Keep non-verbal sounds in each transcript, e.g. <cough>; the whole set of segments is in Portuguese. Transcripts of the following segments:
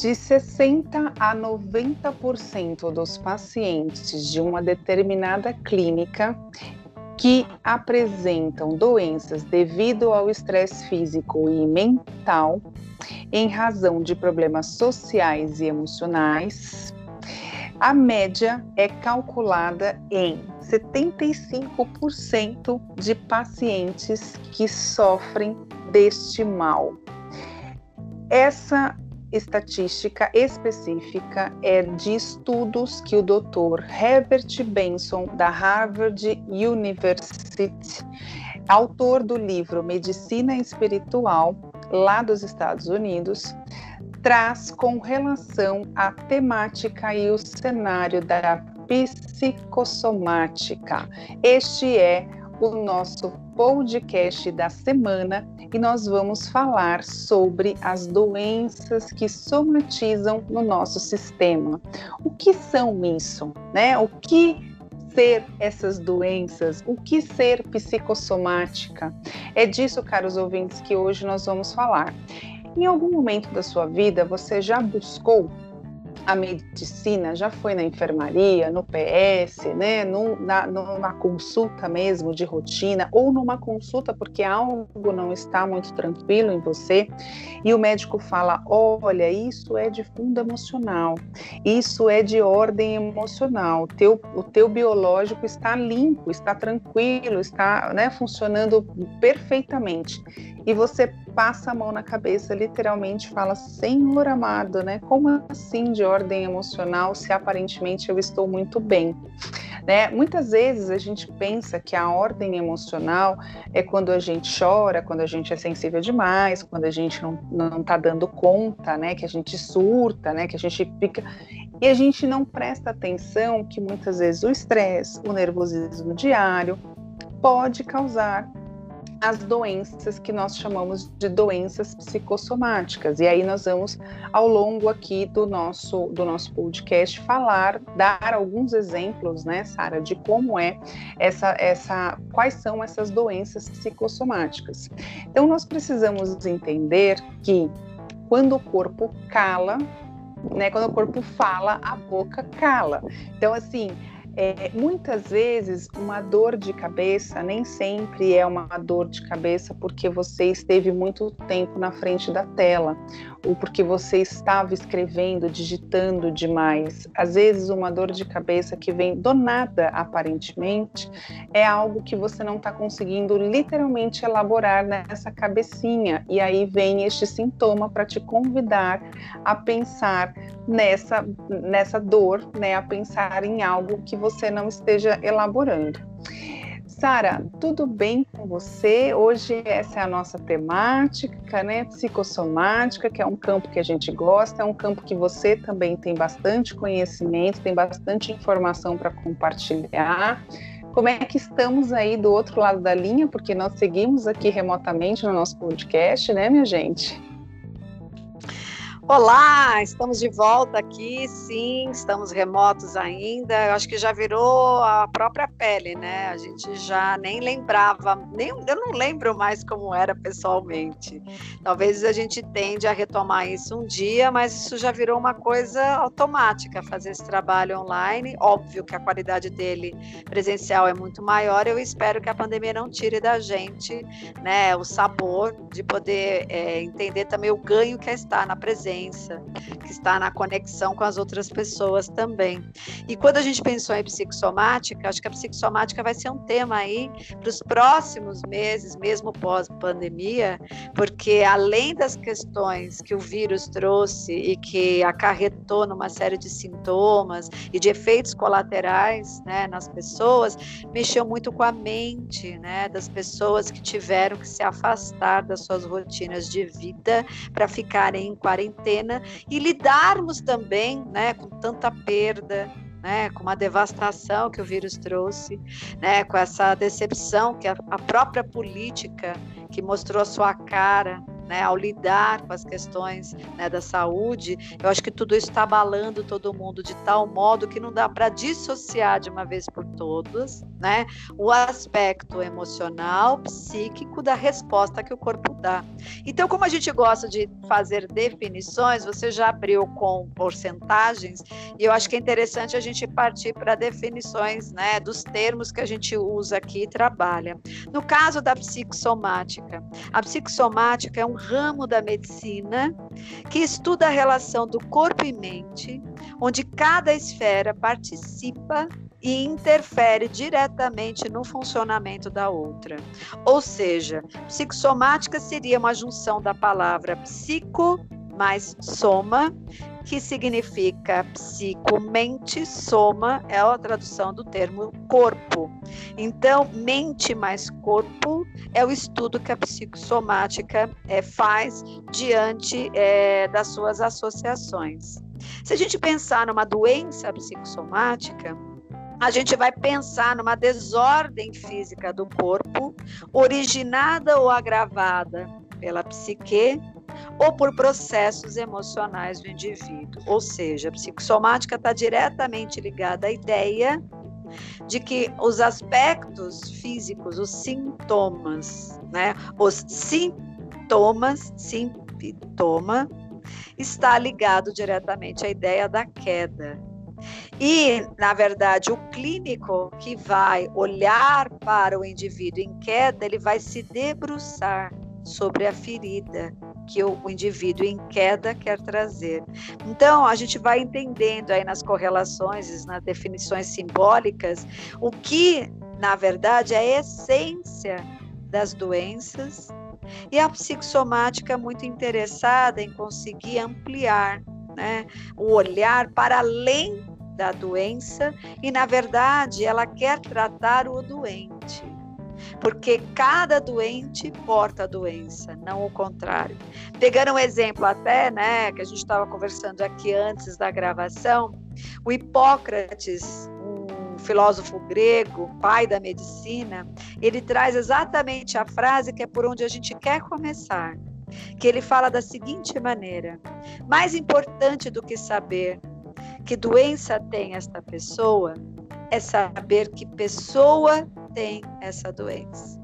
De 60 a 90% dos pacientes de uma determinada clínica que apresentam doenças devido ao estresse físico e mental, em razão de problemas sociais e emocionais, a média é calculada em 75% de pacientes que sofrem deste mal. Essa estatística específica é de estudos que o Dr. Herbert Benson, da Harvard University, autor do livro Medicina Espiritual, lá dos Estados Unidos, traz com relação à temática e o cenário da psicossomática. Este é o nosso podcast da semana e nós vamos falar sobre as doenças que somatizam no nosso sistema. O que são isso, né? O que ser essas doenças, o que ser psicossomática. É disso, caros ouvintes, que hoje nós vamos falar. Em algum momento da sua vida você já buscou a medicina, já foi na enfermaria, no PS, né, num, na, numa consulta mesmo de rotina, ou numa consulta porque algo não está muito tranquilo em você, e o médico fala: olha, isso é de fundo emocional, isso é de ordem emocional, teu, o teu biológico está limpo, está tranquilo, está né, funcionando perfeitamente. E você passa a mão na cabeça, literalmente fala: Senhor amado, né? Como assim de ordem emocional se aparentemente eu estou muito bem? Né? Muitas vezes a gente pensa que a ordem emocional é quando a gente chora, quando a gente é sensível demais, quando a gente não está dando conta, né? que a gente surta, né? que a gente fica. E a gente não presta atenção que muitas vezes o estresse, o nervosismo diário pode causar as doenças que nós chamamos de doenças psicossomáticas. E aí nós vamos, ao longo aqui do nosso, do nosso podcast, falar, dar alguns exemplos, né, Sara, de como é essa, essa, quais são essas doenças psicossomáticas. Então nós precisamos entender que quando o corpo cala, né, quando o corpo fala, a boca cala. Então, assim, é, muitas vezes, uma dor de cabeça nem sempre é uma dor de cabeça porque você esteve muito tempo na frente da tela ou porque você estava escrevendo, digitando demais. Às vezes, uma dor de cabeça que vem do nada, aparentemente, é algo que você não está conseguindo literalmente elaborar nessa cabecinha. E aí vem este sintoma para te convidar a pensar nessa, nessa dor, né? a pensar em algo que você não esteja elaborando. Sara, tudo bem com você? Hoje essa é a nossa temática, né? Psicossomática, que é um campo que a gente gosta, é um campo que você também tem bastante conhecimento, tem bastante informação para compartilhar. Como é que estamos aí do outro lado da linha? Porque nós seguimos aqui remotamente no nosso podcast, né, minha gente? Olá, estamos de volta aqui, sim, estamos remotos ainda. Eu acho que já virou a própria pele, né? A gente já nem lembrava, nem, eu não lembro mais como era pessoalmente. Talvez a gente tende a retomar isso um dia, mas isso já virou uma coisa automática, fazer esse trabalho online. Óbvio que a qualidade dele presencial é muito maior. Eu espero que a pandemia não tire da gente, né, o sabor de poder é, entender também o ganho que é estar na presença que está na conexão com as outras pessoas também. E quando a gente pensou em psicossomática, acho que a psicossomática vai ser um tema aí para os próximos meses, mesmo pós-pandemia, porque além das questões que o vírus trouxe e que acarretou numa série de sintomas e de efeitos colaterais né, nas pessoas, mexeu muito com a mente né, das pessoas que tiveram que se afastar das suas rotinas de vida para ficarem em quarentena e lidarmos também né, com tanta perda, né, com uma devastação que o vírus trouxe, né, com essa decepção que a, a própria política que mostrou a sua cara né, ao lidar com as questões né, da saúde, eu acho que tudo isso está abalando todo mundo de tal modo que não dá para dissociar de uma vez por todas né? O aspecto emocional, psíquico da resposta que o corpo dá. Então, como a gente gosta de fazer definições, você já abriu com porcentagens, e eu acho que é interessante a gente partir para definições, né, dos termos que a gente usa aqui e trabalha. No caso da psicossomática, a psicossomática é um ramo da medicina que estuda a relação do corpo e mente, onde cada esfera participa e interfere diretamente no funcionamento da outra. Ou seja, psicossomática seria uma junção da palavra psico mais soma, que significa psico-mente, soma é a tradução do termo corpo. Então, mente mais corpo é o estudo que a psicossomática é, faz diante é, das suas associações. Se a gente pensar numa doença psicossomática, a gente vai pensar numa desordem física do corpo, originada ou agravada pela psique ou por processos emocionais do indivíduo. Ou seja, a psicossomática está diretamente ligada à ideia de que os aspectos físicos, os sintomas, né, os sintomas, sintoma, está ligado diretamente à ideia da queda. E, na verdade, o clínico que vai olhar para o indivíduo em queda, ele vai se debruçar sobre a ferida que o, indivíduo em queda quer trazer. Então, a gente vai entendendo aí nas correlações, nas definições simbólicas, o que, na verdade, é a essência das doenças e a psicossomática é muito interessada em conseguir ampliar né, o olhar para além da doença e, na verdade, ela quer tratar o doente. Porque cada doente porta a doença, não o contrário. Pegando um exemplo até, né, que a gente estava conversando aqui antes da gravação, o Hipócrates, um filósofo grego, pai da medicina, ele traz exatamente a frase que é por onde a gente quer começar que ele fala da seguinte maneira: mais importante do que saber que doença tem esta pessoa é saber que pessoa tem essa doença.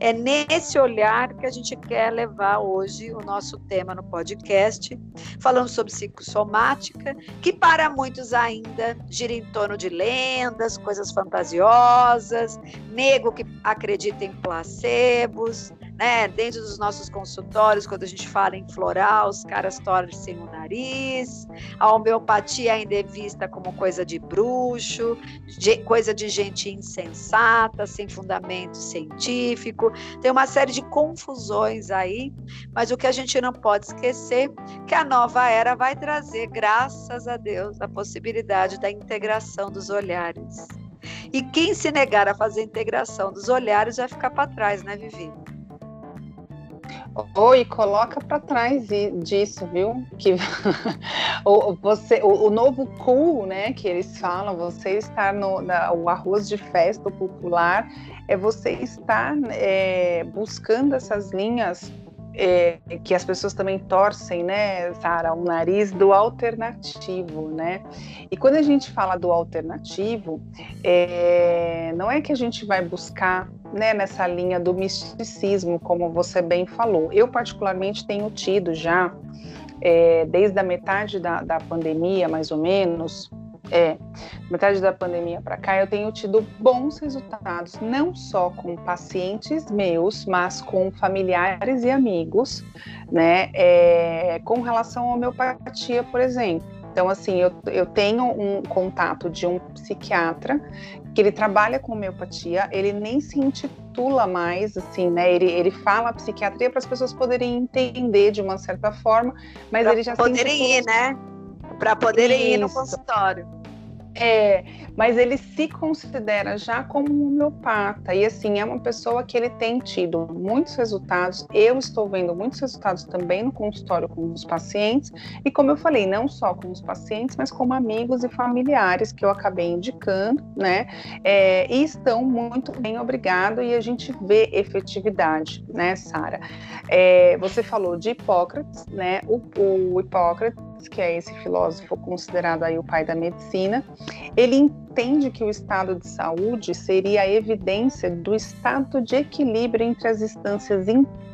É nesse olhar que a gente quer levar hoje o nosso tema no podcast, falando sobre psicossomática, que para muitos ainda gira em torno de lendas, coisas fantasiosas, nego que acredita em placebos, né? Dentro dos nossos consultórios, quando a gente fala em floral, os caras torcem o nariz. A homeopatia ainda é vista como coisa de bruxo, de, coisa de gente insensata, sem fundamento científico. Tem uma série de confusões aí, mas o que a gente não pode esquecer é que a nova era vai trazer, graças a Deus, a possibilidade da integração dos olhares. E quem se negar a fazer a integração dos olhares vai ficar para trás, né, Vivi? Oi, coloca para trás disso, viu? Que <laughs> o, você, o, o, novo cool, né? Que eles falam, você estar no na, o arroz de festa popular é você estar é, buscando essas linhas é, que as pessoas também torcem, né, Sara, o nariz do alternativo, né? E quando a gente fala do alternativo, é, não é que a gente vai buscar né, nessa linha do misticismo, como você bem falou. Eu, particularmente, tenho tido já, é, desde a metade da, da pandemia, mais ou menos, é, metade da pandemia para cá, eu tenho tido bons resultados, não só com pacientes meus, mas com familiares e amigos, né, é, com relação à homeopatia, por exemplo. Então, assim, eu, eu tenho um contato de um psiquiatra que ele trabalha com homeopatia, ele nem se intitula mais, assim, né? Ele, ele fala psiquiatria para as pessoas poderem entender de uma certa forma, mas pra ele já poderem ir, né? Para poderem ir no consultório. É, mas ele se considera já como um homeopata e assim é uma pessoa que ele tem tido muitos resultados. Eu estou vendo muitos resultados também no consultório com os pacientes e como eu falei, não só com os pacientes, mas como amigos e familiares que eu acabei indicando, né? É, e estão muito bem, obrigado. E a gente vê efetividade, né, Sara? É, você falou de Hipócrates, né? O, o Hipócrates que é esse filósofo considerado aí o pai da medicina, ele entende que o estado de saúde seria a evidência do estado de equilíbrio entre as instâncias internas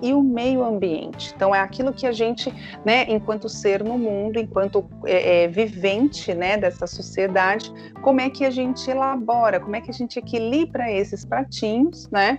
e o meio ambiente. Então é aquilo que a gente, né, enquanto ser no mundo, enquanto é, é, vivente, né, dessa sociedade, como é que a gente elabora, como é que a gente equilibra esses pratinhos, né,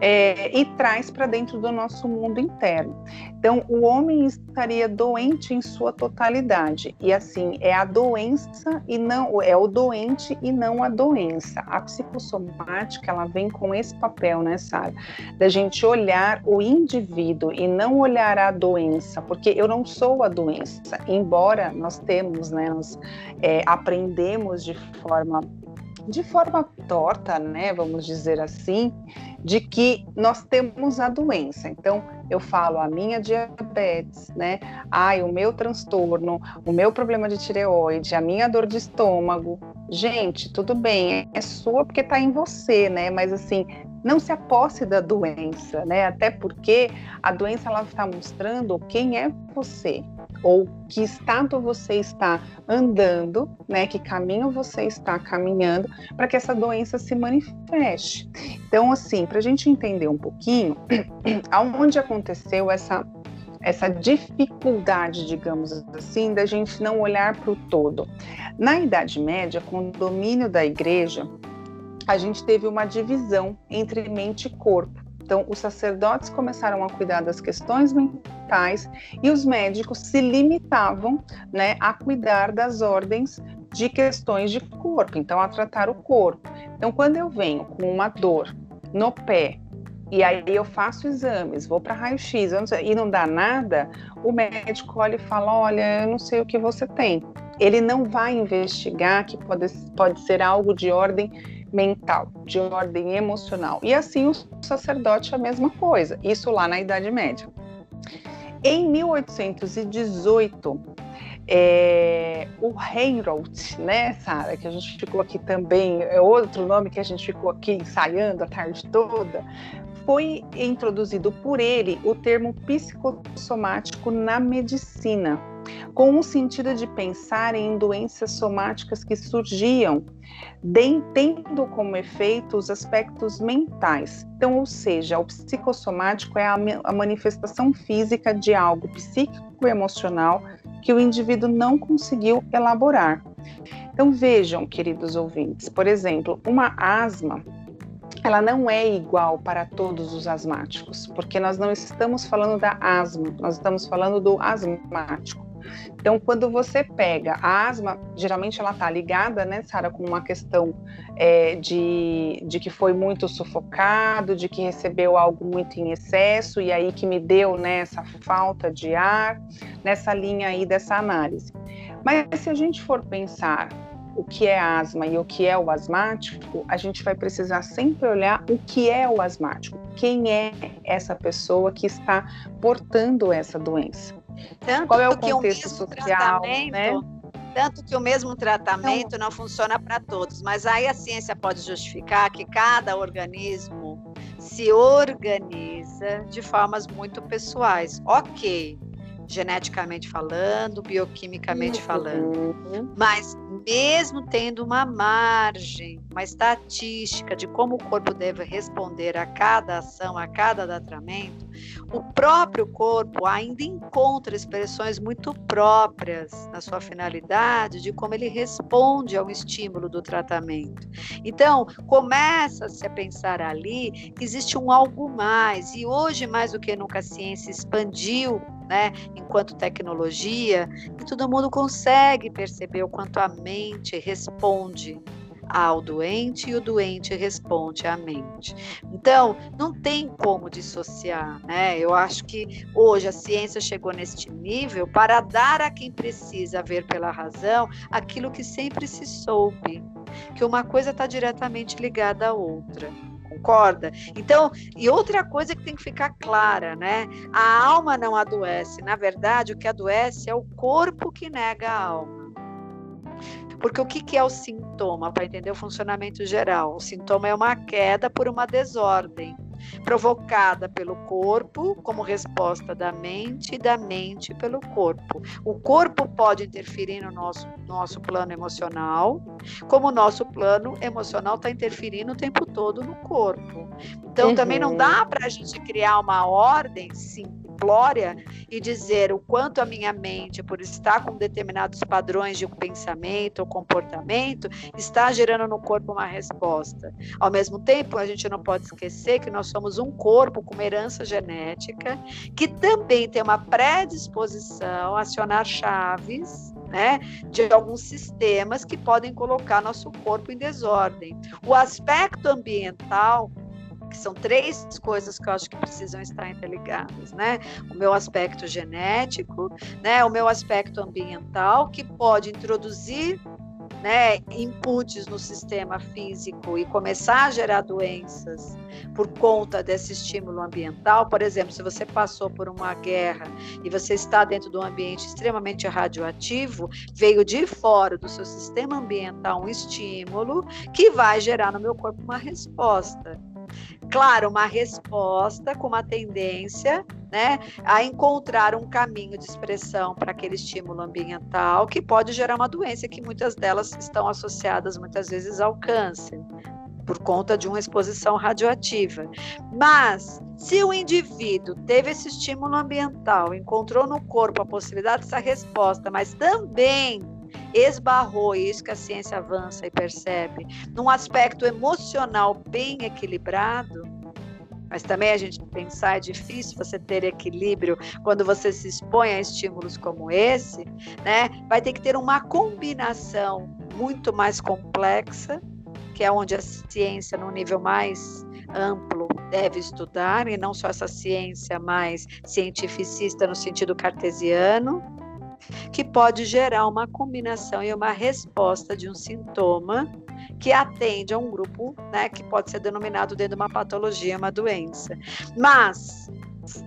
é, e traz para dentro do nosso mundo interno. Então o homem estaria doente em sua totalidade e assim é a doença e não é o doente e não a doença. A psicossomática ela vem com esse papel, né, Sara, da gente olhar o indivíduo e não olhar a doença, porque eu não sou a doença, embora nós temos, né, nós é, aprendemos de forma de forma torta, né, vamos dizer assim, de que nós temos a doença. Então, eu falo a minha diabetes, né? Ai, o meu transtorno, o meu problema de tireoide, a minha dor de estômago. Gente, tudo bem, é sua porque está em você, né? Mas assim, não se aposse da doença, né? Até porque a doença ela está mostrando quem é você ou que estado você está andando, né? Que caminho você está caminhando para que essa doença se manifeste. Então, assim, para a gente entender um pouquinho, <clears throat> aonde aconteceu essa essa dificuldade, digamos assim, da gente não olhar para o todo. Na Idade Média, com o domínio da igreja, a gente teve uma divisão entre mente e corpo. Então, os sacerdotes começaram a cuidar das questões mentais e os médicos se limitavam né, a cuidar das ordens de questões de corpo, então a tratar o corpo. Então, quando eu venho com uma dor no pé, e aí eu faço exames, vou para raio-x e não dá nada, o médico olha e fala: Olha, eu não sei o que você tem. Ele não vai investigar que pode, pode ser algo de ordem mental, de ordem emocional. E assim o sacerdote a mesma coisa, isso lá na Idade Média. Em 1818, é, o Reinroth, né, Sara, que a gente ficou aqui também, é outro nome que a gente ficou aqui ensaiando a tarde toda, foi introduzido por ele o termo psicossomático na medicina com o sentido de pensar em doenças somáticas que surgiam, tendo como efeito os aspectos mentais. Então, ou seja, o psicossomático é a, a manifestação física de algo psíquico-emocional que o indivíduo não conseguiu elaborar. Então, vejam, queridos ouvintes, por exemplo, uma asma ela não é igual para todos os asmáticos, porque nós não estamos falando da asma, nós estamos falando do asmático. Então, quando você pega a asma, geralmente ela está ligada, né, Sara, com uma questão é, de, de que foi muito sufocado, de que recebeu algo muito em excesso e aí que me deu né, essa falta de ar, nessa linha aí dessa análise. Mas se a gente for pensar o que é asma e o que é o asmático, a gente vai precisar sempre olhar o que é o asmático, quem é essa pessoa que está portando essa doença. Tanto Qual é o contexto social, né? Tanto que o mesmo tratamento não, não funciona para todos, mas aí a ciência pode justificar que cada organismo se organiza de formas muito pessoais. Ok, geneticamente falando, bioquimicamente uhum. falando. Mas mesmo tendo uma margem, uma estatística de como o corpo deve responder a cada ação, a cada tratamento, o próprio corpo ainda encontra expressões muito próprias na sua finalidade de como ele responde ao estímulo do tratamento. Então, começa-se a pensar ali que existe um algo mais, e hoje mais do que nunca a ciência expandiu né, enquanto tecnologia, e todo mundo consegue perceber o quanto a mente responde ao doente e o doente responde à mente. Então, não tem como dissociar, né? Eu acho que hoje a ciência chegou neste nível para dar a quem precisa ver pela razão aquilo que sempre se soube, que uma coisa está diretamente ligada à outra concorda? Então, e outra coisa que tem que ficar clara, né? A alma não adoece. Na verdade, o que adoece é o corpo que nega a alma. Porque o que, que é o sintoma, para entender o funcionamento geral? O sintoma é uma queda por uma desordem. Provocada pelo corpo, como resposta da mente, e da mente pelo corpo. O corpo pode interferir no nosso, nosso plano emocional, como o nosso plano emocional está interferindo o tempo todo no corpo. Então, uhum. também não dá para a gente criar uma ordem simplória e dizer o quanto a minha mente, por estar com determinados padrões de pensamento ou comportamento, está gerando no corpo uma resposta. Ao mesmo tempo, a gente não pode esquecer que nós somos um corpo com uma herança genética que também tem uma predisposição a acionar chaves né, de alguns sistemas que podem colocar nosso corpo em desordem. O aspecto ambiental que são três coisas que eu acho que precisam estar interligadas, né? O meu aspecto genético, né? O meu aspecto ambiental, que pode introduzir né, inputs no sistema físico e começar a gerar doenças por conta desse estímulo ambiental, por exemplo, se você passou por uma guerra e você está dentro de um ambiente extremamente radioativo, veio de fora do seu sistema ambiental um estímulo que vai gerar no meu corpo uma resposta. Claro, uma resposta com uma tendência né, a encontrar um caminho de expressão para aquele estímulo ambiental que pode gerar uma doença que muitas delas estão associadas muitas vezes ao câncer por conta de uma exposição radioativa. Mas se o indivíduo teve esse estímulo ambiental, encontrou no corpo a possibilidade dessa resposta, mas também esbarrou, e isso que a ciência avança e percebe, num aspecto emocional bem equilibrado, mas também a gente pensar é difícil você ter equilíbrio quando você se expõe a estímulos como esse, né? Vai ter que ter uma combinação muito mais complexa, que é onde a ciência, no nível mais amplo, deve estudar, e não só essa ciência mais cientificista no sentido cartesiano, que pode gerar uma combinação e uma resposta de um sintoma que atende a um grupo, né, que pode ser denominado dentro de uma patologia, uma doença. Mas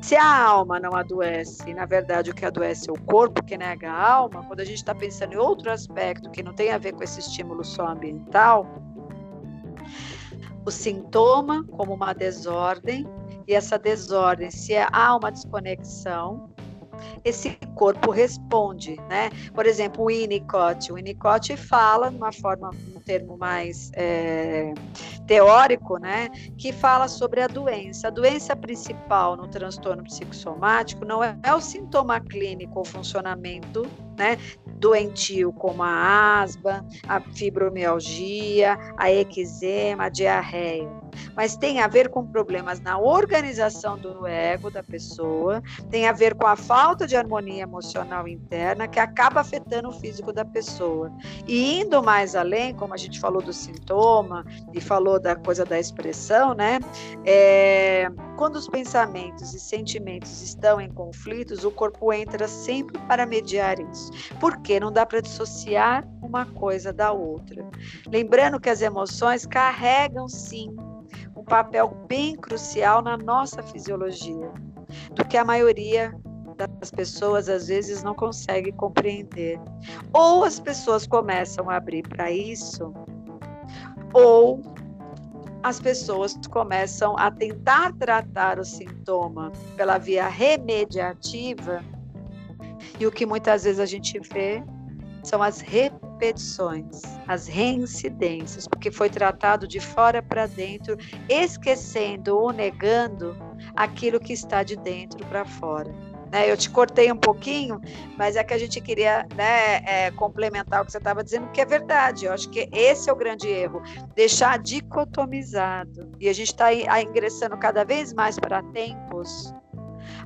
se a alma não adoece, na verdade o que adoece é o corpo que nega a alma, quando a gente está pensando em outro aspecto que não tem a ver com esse estímulo só ambiental, o sintoma como uma desordem, e essa desordem, se há uma desconexão, esse corpo responde, né? Por exemplo, o Winnicott. O Winnicott fala, de uma forma, um termo mais é, teórico, né? Que fala sobre a doença. A doença principal no transtorno psicossomático não é, é o sintoma clínico ou funcionamento, né? Doentio, como a asma, a fibromialgia, a eczema, a diarreia mas tem a ver com problemas na organização do ego da pessoa, tem a ver com a falta de harmonia emocional interna que acaba afetando o físico da pessoa. E indo mais além, como a gente falou do sintoma e falou da coisa da expressão, né? É, quando os pensamentos e sentimentos estão em conflitos, o corpo entra sempre para mediar isso. Porque não dá para dissociar uma coisa da outra. Lembrando que as emoções carregam sim papel bem crucial na nossa fisiologia, do que a maioria das pessoas às vezes não consegue compreender. Ou as pessoas começam a abrir para isso, ou as pessoas começam a tentar tratar o sintoma pela via remediativa, e o que muitas vezes a gente vê são as repetições, as reincidências, porque foi tratado de fora para dentro, esquecendo ou negando aquilo que está de dentro para fora. Né, eu te cortei um pouquinho, mas é que a gente queria né, é, complementar o que você estava dizendo, que é verdade. Eu acho que esse é o grande erro, deixar dicotomizado. E a gente está ingressando cada vez mais para tempos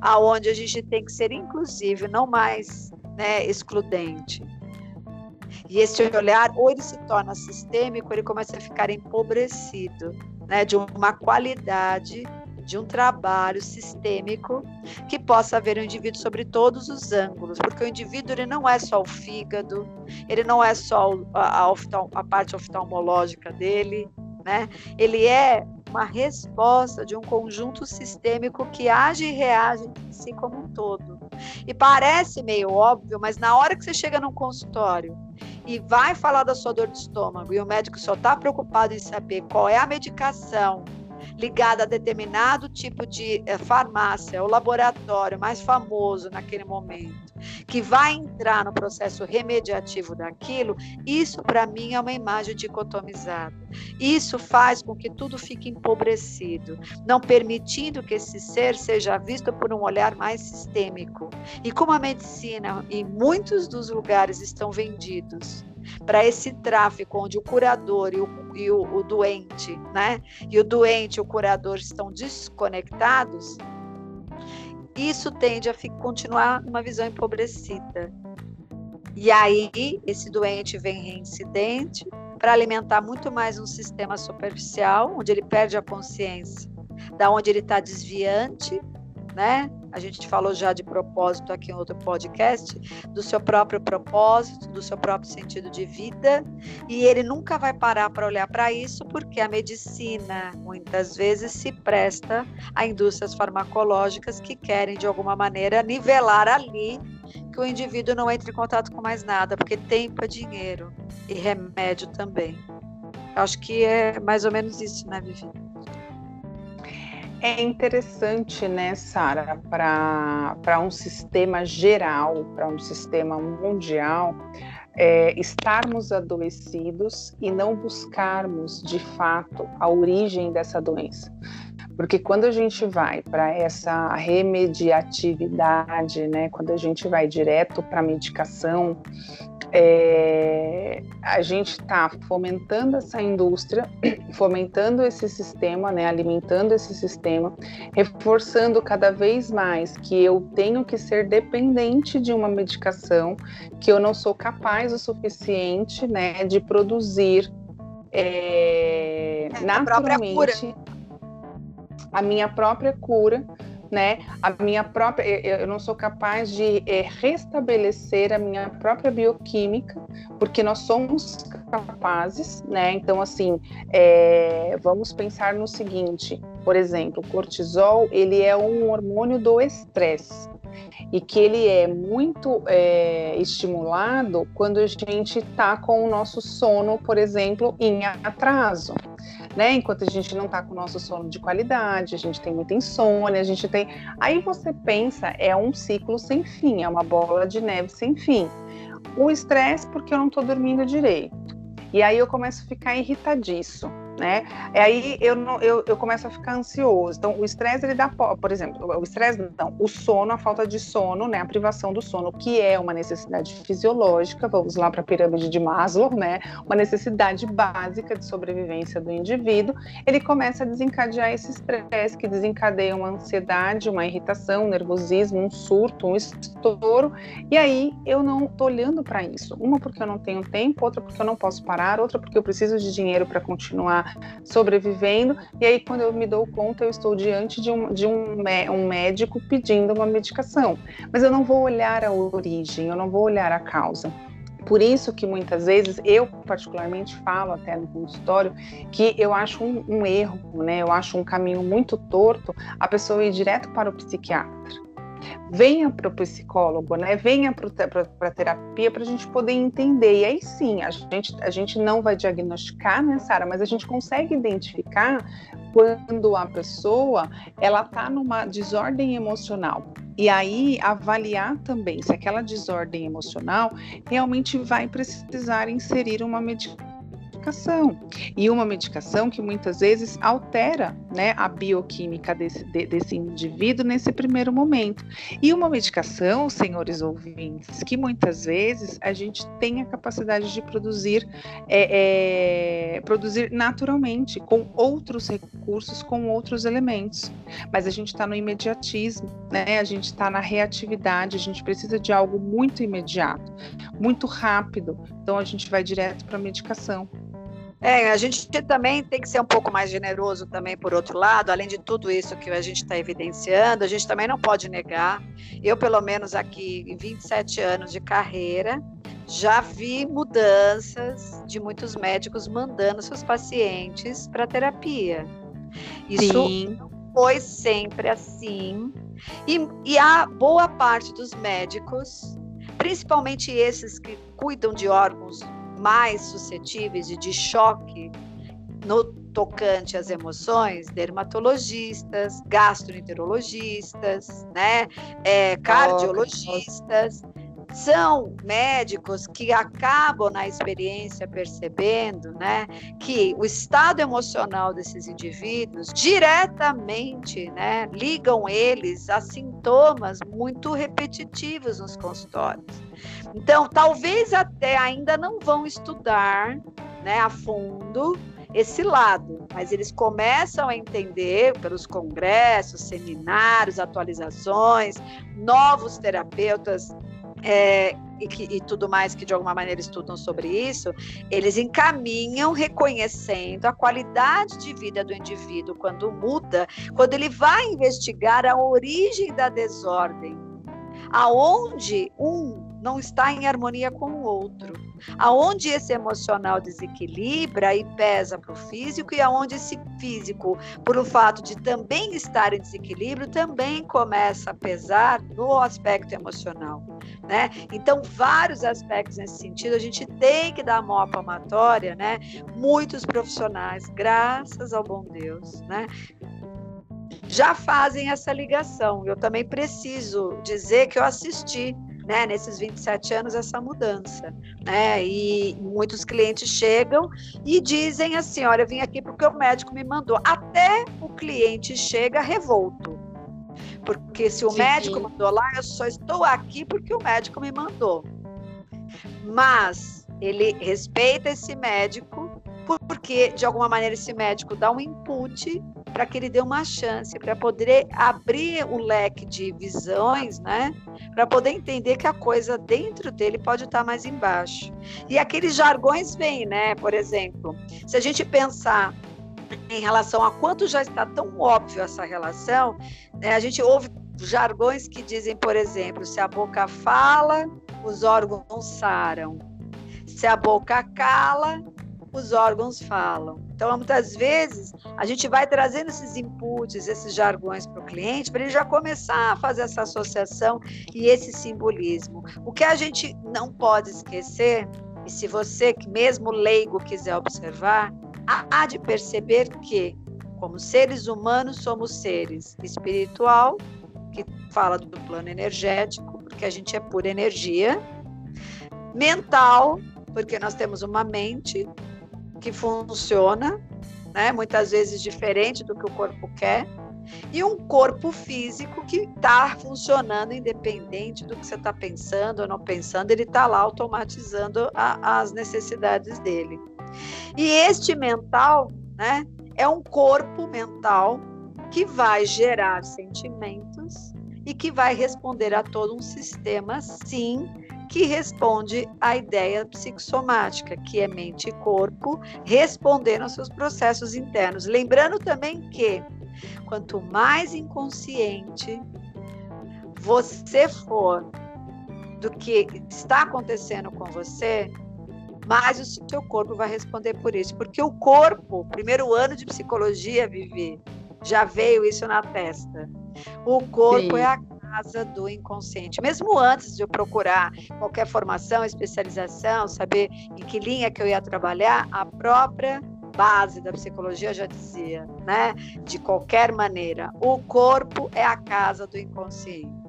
aonde a gente tem que ser inclusive, não mais né, excludente. E esse olhar, ou ele se torna sistêmico, ele começa a ficar empobrecido, né, de uma qualidade de um trabalho sistêmico que possa ver o indivíduo sobre todos os ângulos, porque o indivíduo ele não é só o fígado, ele não é só a, a, a parte oftalmológica dele, né? Ele é uma resposta de um conjunto sistêmico que age e reage em si como um todo. E parece meio óbvio, mas na hora que você chega num consultório e vai falar da sua dor de estômago e o médico só está preocupado em saber qual é a medicação ligada a determinado tipo de eh, farmácia, o laboratório mais famoso naquele momento, que vai entrar no processo remediativo daquilo, isso para mim é uma imagem dicotomizada. Isso faz com que tudo fique empobrecido, não permitindo que esse ser seja visto por um olhar mais sistêmico. E como a medicina em muitos dos lugares estão vendidos para esse tráfico onde o curador e, o, e o, o doente, né? E o doente e o curador estão desconectados, isso tende a continuar numa visão empobrecida. E aí, esse doente vem reincidente para alimentar muito mais um sistema superficial, onde ele perde a consciência da onde ele está desviante, né? a gente falou já de propósito aqui em outro podcast, do seu próprio propósito, do seu próprio sentido de vida, e ele nunca vai parar para olhar para isso, porque a medicina muitas vezes se presta a indústrias farmacológicas que querem de alguma maneira nivelar ali que o indivíduo não entre em contato com mais nada, porque tempo é dinheiro e remédio também. Acho que é mais ou menos isso, né, Vivi? É interessante, né, Sara, para um sistema geral, para um sistema mundial, é, estarmos adoecidos e não buscarmos de fato a origem dessa doença. Porque quando a gente vai para essa remediatividade, né, quando a gente vai direto para a medicação, é, a gente está fomentando essa indústria, <clears throat> fomentando esse sistema, né, alimentando esse sistema, reforçando cada vez mais que eu tenho que ser dependente de uma medicação, que eu não sou capaz o suficiente né, de produzir é, é naturalmente a minha própria cura né? A minha própria, eu não sou capaz de é, restabelecer a minha própria bioquímica, porque nós somos capazes, né? Então, assim, é, vamos pensar no seguinte, por exemplo, o cortisol, ele é um hormônio do estresse e que ele é muito é, estimulado quando a gente está com o nosso sono, por exemplo, em atraso né? Enquanto a gente não está com o nosso sono de qualidade, a gente tem muita insônia, a gente tem. Aí você pensa, é um ciclo sem fim, é uma bola de neve sem fim. O estresse, porque eu não estou dormindo direito. E aí eu começo a ficar irritadiço né? E aí eu, eu, eu começo a ficar ansioso. Então, o estresse, ele dá, por exemplo, o estresse, não, o sono, a falta de sono, né? A privação do sono, que é uma necessidade fisiológica, vamos lá para a pirâmide de Maslow, né? Uma necessidade básica de sobrevivência do indivíduo. Ele começa a desencadear esse estresse, que desencadeia uma ansiedade, uma irritação, um nervosismo, um surto, um estouro. E aí eu não tô olhando para isso. Uma porque eu não tenho tempo, outra porque eu não posso parar, outra porque eu preciso de dinheiro para continuar sobrevivendo. E aí, quando eu me dou conta, eu estou diante de um, de um, um médico pedindo uma medicação. Mas eu não vou olhar a origem, eu não vou olhar a causa. Por isso que muitas vezes eu particularmente falo até no consultório que eu acho um, um erro, né? Eu acho um caminho muito torto a pessoa ir direto para o psiquiatra venha para o psicólogo, né? Venha para a terapia para a gente poder entender. E aí sim, a gente, a gente não vai diagnosticar, né, Sara? Mas a gente consegue identificar quando a pessoa ela está numa desordem emocional. E aí avaliar também se aquela desordem emocional realmente vai precisar inserir uma medicação medicação. E uma medicação que muitas vezes altera né, a bioquímica desse, de, desse indivíduo nesse primeiro momento. E uma medicação, senhores ouvintes, que muitas vezes a gente tem a capacidade de produzir, é, é, produzir naturalmente, com outros recursos, com outros elementos. Mas a gente está no imediatismo, né? a gente está na reatividade, a gente precisa de algo muito imediato, muito rápido. Então a gente vai direto para a medicação. É, a gente também tem que ser um pouco mais generoso também, por outro lado, além de tudo isso que a gente está evidenciando, a gente também não pode negar. Eu, pelo menos aqui, em 27 anos de carreira, já vi mudanças de muitos médicos mandando seus pacientes para terapia. Isso Sim. foi sempre assim. E, e a boa parte dos médicos, principalmente esses que cuidam de órgãos mais suscetíveis e de choque no tocante às emoções, dermatologistas, gastroenterologistas, né, é, cardiologistas. São médicos que acabam na experiência percebendo, né, que o estado emocional desses indivíduos diretamente, né, ligam eles a sintomas muito repetitivos nos consultórios. Então, talvez até ainda não vão estudar, né, a fundo esse lado, mas eles começam a entender pelos congressos, seminários, atualizações, novos terapeutas é, e, que, e, tudo mais que de alguma maneira estudam sobre isso, eles encaminham reconhecendo a qualidade de vida do indivíduo quando muda, quando ele vai investigar a origem da desordem, aonde um não está em harmonia com o outro. Aonde esse emocional desequilibra e pesa para o físico, e aonde esse físico, por o fato de também estar em desequilíbrio, também começa a pesar no aspecto emocional. Né? Então, vários aspectos nesse sentido, a gente tem que dar mão palmatória, né? Muitos profissionais, graças ao bom Deus, né? já fazem essa ligação. Eu também preciso dizer que eu assisti né, nesses 27 anos, essa mudança. Né? E muitos clientes chegam e dizem assim: olha, eu vim aqui porque o médico me mandou. Até o cliente chega revolto. Porque se o Sim. médico mandou lá, eu só estou aqui porque o médico me mandou. Mas ele respeita esse médico porque de alguma maneira esse médico dá um input para que ele dê uma chance, para poder abrir o leque de visões, né? Para poder entender que a coisa dentro dele pode estar mais embaixo. E aqueles jargões vêm, né? Por exemplo, se a gente pensar em relação a quanto já está tão óbvio essa relação, né? a gente ouve jargões que dizem, por exemplo, se a boca fala, os órgãos saram. Se a boca cala, os órgãos falam. Então, muitas vezes, a gente vai trazendo esses inputs, esses jargões para o cliente, para ele já começar a fazer essa associação e esse simbolismo. O que a gente não pode esquecer, e se você, mesmo leigo, quiser observar, há de perceber que, como seres humanos, somos seres espiritual, que fala do plano energético, porque a gente é pura energia, mental, porque nós temos uma mente, que funciona, né? muitas vezes diferente do que o corpo quer, e um corpo físico que está funcionando independente do que você está pensando ou não pensando, ele está lá automatizando a, as necessidades dele. E este mental, né, é um corpo mental que vai gerar sentimentos e que vai responder a todo um sistema, sim, que responde à ideia psicossomática, que é mente e corpo, respondendo aos seus processos internos. Lembrando também que quanto mais inconsciente você for do que está acontecendo com você, mais o seu corpo vai responder por isso. Porque o corpo, primeiro ano de psicologia, Vivi, já veio isso na testa. O corpo Sim. é a casa do inconsciente. Mesmo antes de eu procurar qualquer formação, especialização, saber em que linha que eu ia trabalhar, a própria base da psicologia já dizia, né? De qualquer maneira, o corpo é a casa do inconsciente.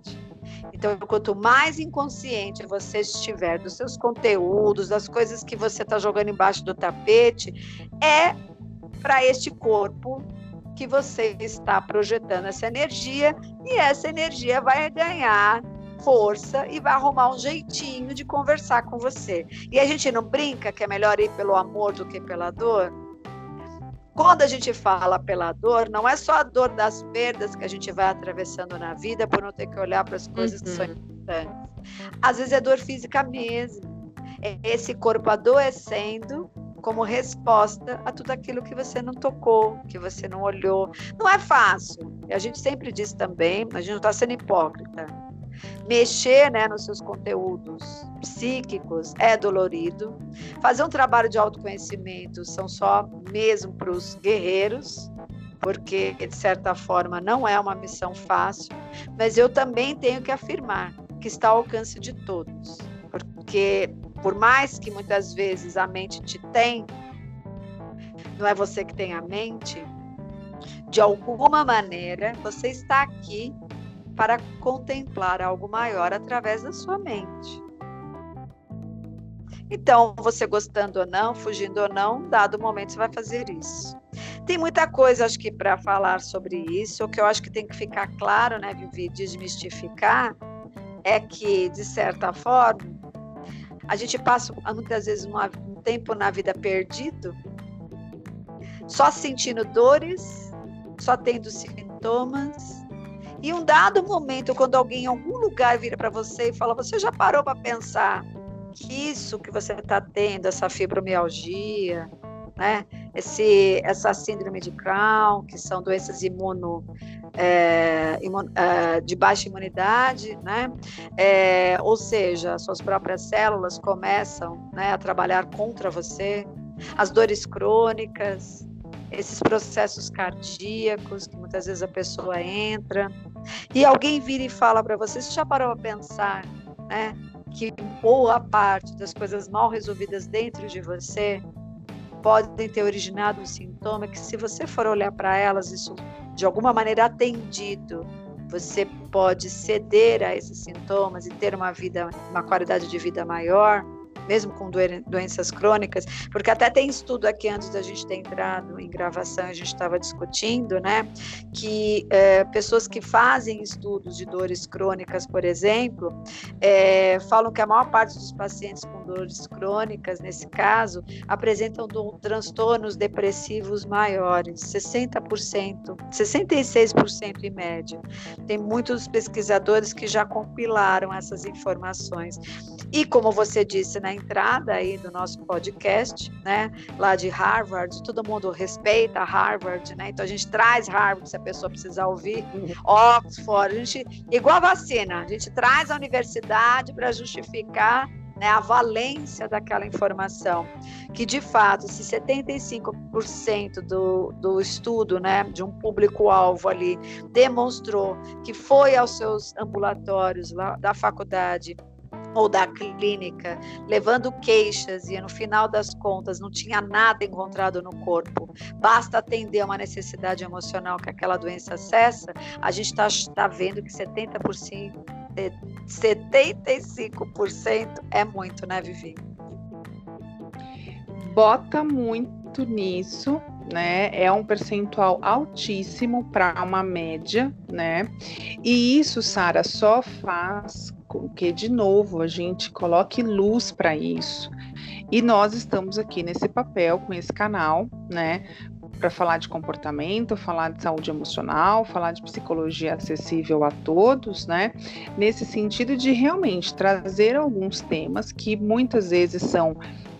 Então, quanto mais inconsciente você estiver dos seus conteúdos, das coisas que você está jogando embaixo do tapete, é para este corpo que você está projetando essa energia e essa energia vai ganhar força e vai arrumar um jeitinho de conversar com você. E a gente não brinca que é melhor ir pelo amor do que pela dor? Quando a gente fala pela dor, não é só a dor das perdas que a gente vai atravessando na vida por não ter que olhar para as coisas uhum. que são uhum. importantes. Às vezes é dor física mesmo. É esse corpo adoecendo como resposta a tudo aquilo que você não tocou, que você não olhou. Não é fácil. E a gente sempre diz também, a gente não está sendo hipócrita. Mexer né, nos seus conteúdos psíquicos é dolorido. Fazer um trabalho de autoconhecimento são só mesmo para os guerreiros, porque de certa forma não é uma missão fácil. Mas eu também tenho que afirmar que está ao alcance de todos, porque por mais que muitas vezes a mente te tem, não é você que tem a mente, de alguma maneira você está aqui para contemplar algo maior através da sua mente. Então, você gostando ou não, fugindo ou não, dado momento você vai fazer isso. Tem muita coisa, acho que, para falar sobre isso. O que eu acho que tem que ficar claro, né, Vivi, desmistificar, é que, de certa forma, a gente passa muitas vezes um tempo na vida perdido, só sentindo dores, só tendo sintomas. E um dado momento, quando alguém em algum lugar vira para você e fala: Você já parou para pensar que isso que você está tendo, essa fibromialgia, né? Esse, essa síndrome de Crohn, que são doenças imuno, é, imun, é, de baixa imunidade, né? É, ou seja, suas próprias células começam né, a trabalhar contra você, as dores crônicas, esses processos cardíacos que muitas vezes a pessoa entra, e alguém vira e fala para você, você já parou a pensar, né? que boa parte das coisas mal resolvidas dentro de você podem ter originado um sintoma que, se você for olhar para elas, isso de alguma maneira atendido, você pode ceder a esses sintomas e ter uma vida, uma qualidade de vida maior mesmo com doenças crônicas, porque até tem estudo aqui antes da gente ter entrado em gravação, a gente estava discutindo, né, que é, pessoas que fazem estudos de dores crônicas, por exemplo, é, falam que a maior parte dos pacientes com dores crônicas, nesse caso, apresentam transtornos depressivos maiores, 60%, 66% em média. Tem muitos pesquisadores que já compilaram essas informações. E como você disse na entrada aí do nosso podcast, né, lá de Harvard, todo mundo respeita Harvard, né? Então a gente traz Harvard se a pessoa precisar ouvir, Oxford, a gente igual a vacina, a gente traz a universidade para justificar né, a valência daquela informação. Que, de fato, se 75% do, do estudo né, de um público-alvo ali demonstrou que foi aos seus ambulatórios lá, da faculdade ou da clínica, levando queixas e no final das contas não tinha nada encontrado no corpo, basta atender uma necessidade emocional que aquela doença acessa, a gente está tá vendo que 70%, 75% é muito, né, Vivi? Bota muito nisso, né? É um percentual altíssimo para uma média, né? E isso, Sara, só faz que, de novo, a gente coloque luz para isso. E nós estamos aqui nesse papel, com esse canal, né, para falar de comportamento, falar de saúde emocional, falar de psicologia acessível a todos, né? Nesse sentido de realmente trazer alguns temas que muitas vezes são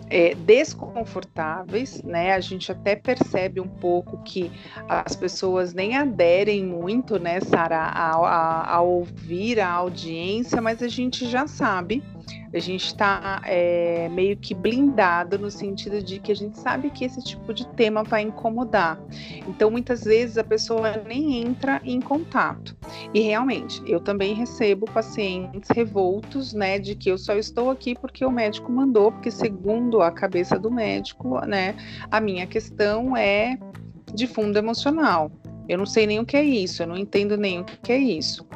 é, desconfortáveis, né? A gente até percebe um pouco que as pessoas nem aderem muito, né, Sara, a, a, a ouvir a audiência, mas a gente já sabe a gente está é, meio que blindado no sentido de que a gente sabe que esse tipo de tema vai incomodar. Então, muitas vezes a pessoa nem entra em contato. E realmente, eu também recebo pacientes revoltos, né, de que eu só estou aqui porque o médico mandou, porque segundo a cabeça do médico, né, a minha questão é de fundo emocional. Eu não sei nem o que é isso, eu não entendo nem o que é isso.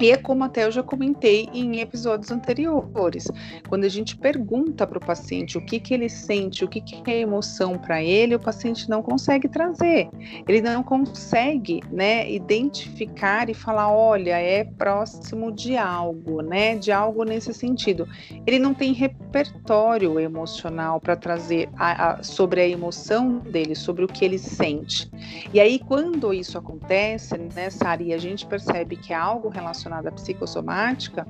E é como até eu já comentei em episódios anteriores, quando a gente pergunta para o paciente o que, que ele sente, o que, que é emoção para ele, o paciente não consegue trazer. Ele não consegue, né, identificar e falar, olha, é próximo de algo, né, de algo nesse sentido. Ele não tem repertório emocional para trazer a, a, sobre a emoção dele, sobre o que ele sente. E aí, quando isso acontece, né, Sari, a gente percebe que é algo relacionado relacionada à psicossomática,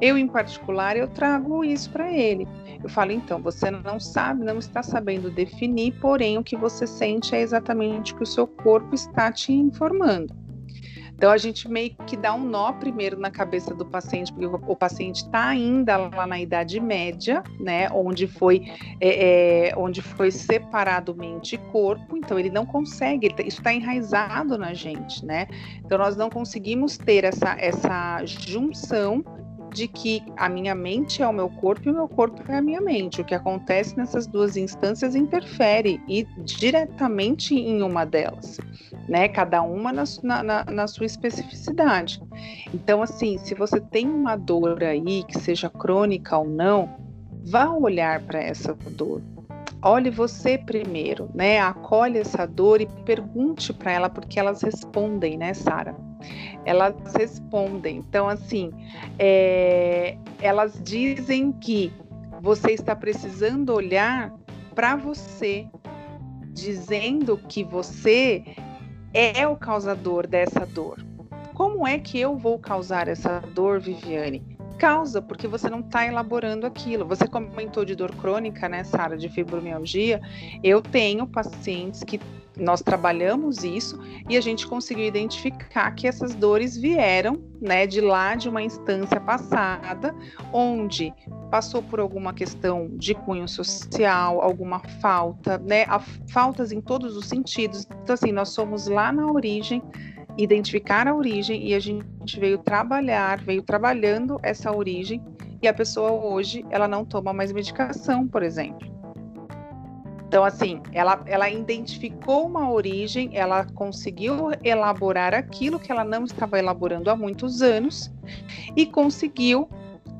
eu em particular eu trago isso para ele. Eu falo, então, você não sabe, não está sabendo definir, porém o que você sente é exatamente o que o seu corpo está te informando. Então a gente meio que dá um nó primeiro na cabeça do paciente, porque o, paciente está ainda lá na idade média, né, onde foi, é, é, onde foi separado mente e corpo, então ele não consegue, tá, isso está enraizado na gente, né? Então nós não conseguimos ter essa, essa junção de que a minha mente é o meu corpo e o meu corpo é a minha mente. O que acontece nessas duas instâncias interfere e diretamente em uma delas, né? Cada uma na, na, na sua especificidade. Então, assim, se você tem uma dor aí, que seja crônica ou não, vá olhar para essa dor. Olhe você primeiro, né? Acolhe essa dor e pergunte para ela, porque elas respondem, né, Sara? Elas respondem. Então, assim, é, elas dizem que você está precisando olhar para você, dizendo que você é o causador dessa dor. Como é que eu vou causar essa dor, Viviane? Causa, porque você não está elaborando aquilo. Você comentou de dor crônica, né, Sara, de fibromialgia. Eu tenho pacientes que nós trabalhamos isso e a gente conseguiu identificar que essas dores vieram, né, de lá de uma instância passada, onde passou por alguma questão de cunho social, alguma falta, né, faltas em todos os sentidos. Então assim, nós somos lá na origem identificar a origem e a gente veio trabalhar, veio trabalhando essa origem e a pessoa hoje ela não toma mais medicação, por exemplo. Então, assim, ela, ela identificou uma origem, ela conseguiu elaborar aquilo que ela não estava elaborando há muitos anos e conseguiu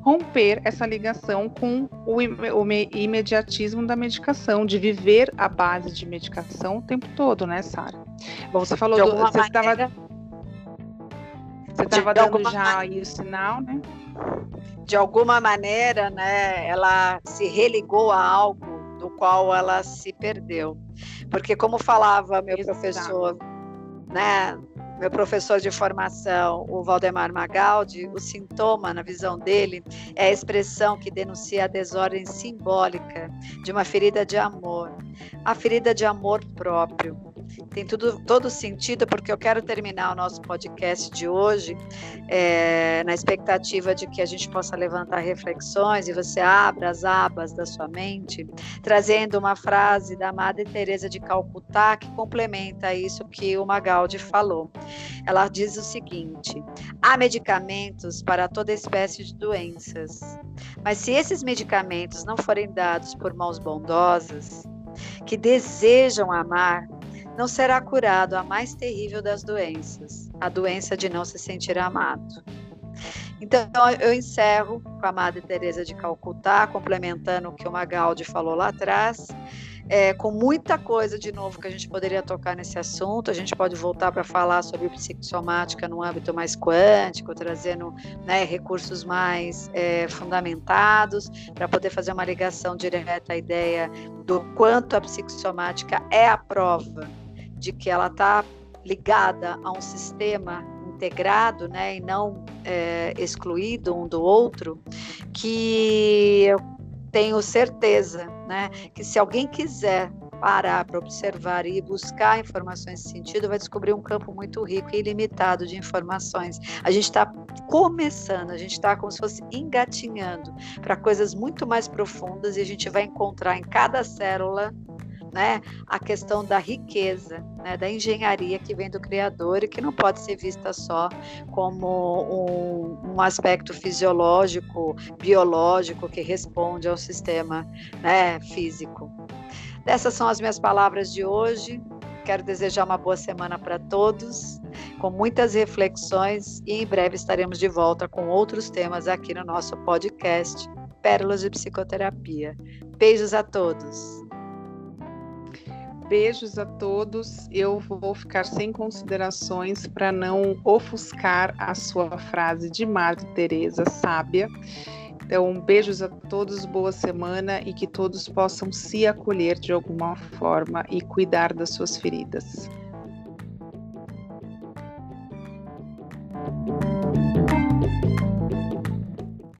romper essa ligação com o, imediatismo da medicação, de viver à base de medicação o tempo todo, né, Sara? Bom, você falou do, você estava você estava dando já aí o sinal, né? De alguma maneira, né, ela se religou a algo do qual ela se perdeu. Porque como falava meu Exato. professor, né, meu professor de formação, o Valdemar Magaldi, o sintoma, na visão dele, é a expressão que denuncia a desordem simbólica de uma ferida de amor, a ferida de amor próprio tem tudo, todo sentido, porque eu quero terminar o nosso podcast de hoje é, na expectativa de que a gente possa levantar reflexões e você abra as abas da sua mente, trazendo uma frase da Madre Teresa de Calcutá que complementa isso que o Magaldi falou. Ela diz o seguinte: há medicamentos para toda espécie de doenças, mas se esses medicamentos não forem dados por mãos bondosas, que desejam amar, não será curado a mais terrível das doenças, a doença de não se sentir amado. Então, eu encerro com a Madre Teresa de Calcutá, complementando o que o Magaldi falou lá atrás, é, com muita coisa de novo que a gente poderia tocar nesse assunto. A gente pode voltar para falar sobre psicossomática no âmbito mais quântico, trazendo né, recursos mais é, fundamentados, para poder fazer uma ligação direta à ideia do quanto a psicossomática é a prova de que ela está ligada a um sistema integrado, né, e não é, excluído um do outro, que eu tenho certeza, né, que se alguém quiser parar para observar e buscar informações nesse sentido, vai descobrir um campo muito rico e ilimitado de informações. A gente está começando, a gente está como se fosse engatinhando para coisas muito mais profundas e a gente vai encontrar em cada célula né, a questão da riqueza, né, da engenharia que vem do Criador e que não pode ser vista só como um, um aspecto fisiológico, biológico que responde ao sistema né, físico. Essas são as minhas palavras de hoje. Quero desejar uma boa semana para todos, com muitas reflexões e em breve estaremos de volta com outros temas aqui no nosso podcast Pérolas de Psicoterapia. Beijos a todos. Beijos a todos. Eu vou ficar sem considerações para não ofuscar a sua frase de Madre Teresa sábia. Então, beijos a todos, boa semana e que todos possam se acolher de alguma forma e cuidar das suas feridas.